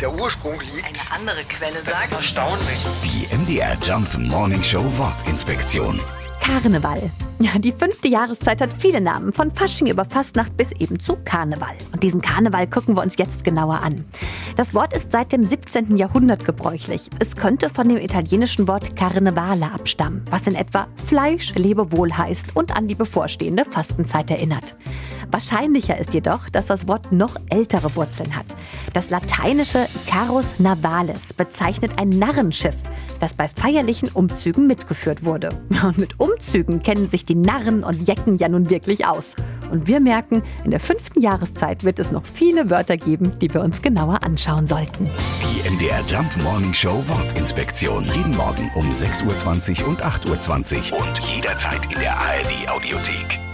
der Ursprung liegt. Eine andere Quelle Das ist sagt. erstaunlich. Die MDR Jump Morning Show Wortinspektion. Karneval. Ja, die fünfte Jahreszeit hat viele Namen, von Fasching über Fastnacht bis eben zu Karneval. Und diesen Karneval gucken wir uns jetzt genauer an. Das Wort ist seit dem 17. Jahrhundert gebräuchlich. Es könnte von dem italienischen Wort Carnevale abstammen, was in etwa Fleisch, Lebewohl heißt und an die bevorstehende Fastenzeit erinnert. Wahrscheinlicher ist jedoch, dass das Wort noch ältere Wurzeln hat. Das lateinische Carus Navales bezeichnet ein Narrenschiff, das bei feierlichen Umzügen mitgeführt wurde. Und mit Umzügen kennen sich die Narren und Jecken ja nun wirklich aus. Und wir merken, in der fünften Jahreszeit wird es noch viele Wörter geben, die wir uns genauer anschauen sollten. Die MDR Jump Morning Show Wortinspektion. Jeden Morgen um 6.20 Uhr und 8.20 Uhr und jederzeit in der ARD Audiothek.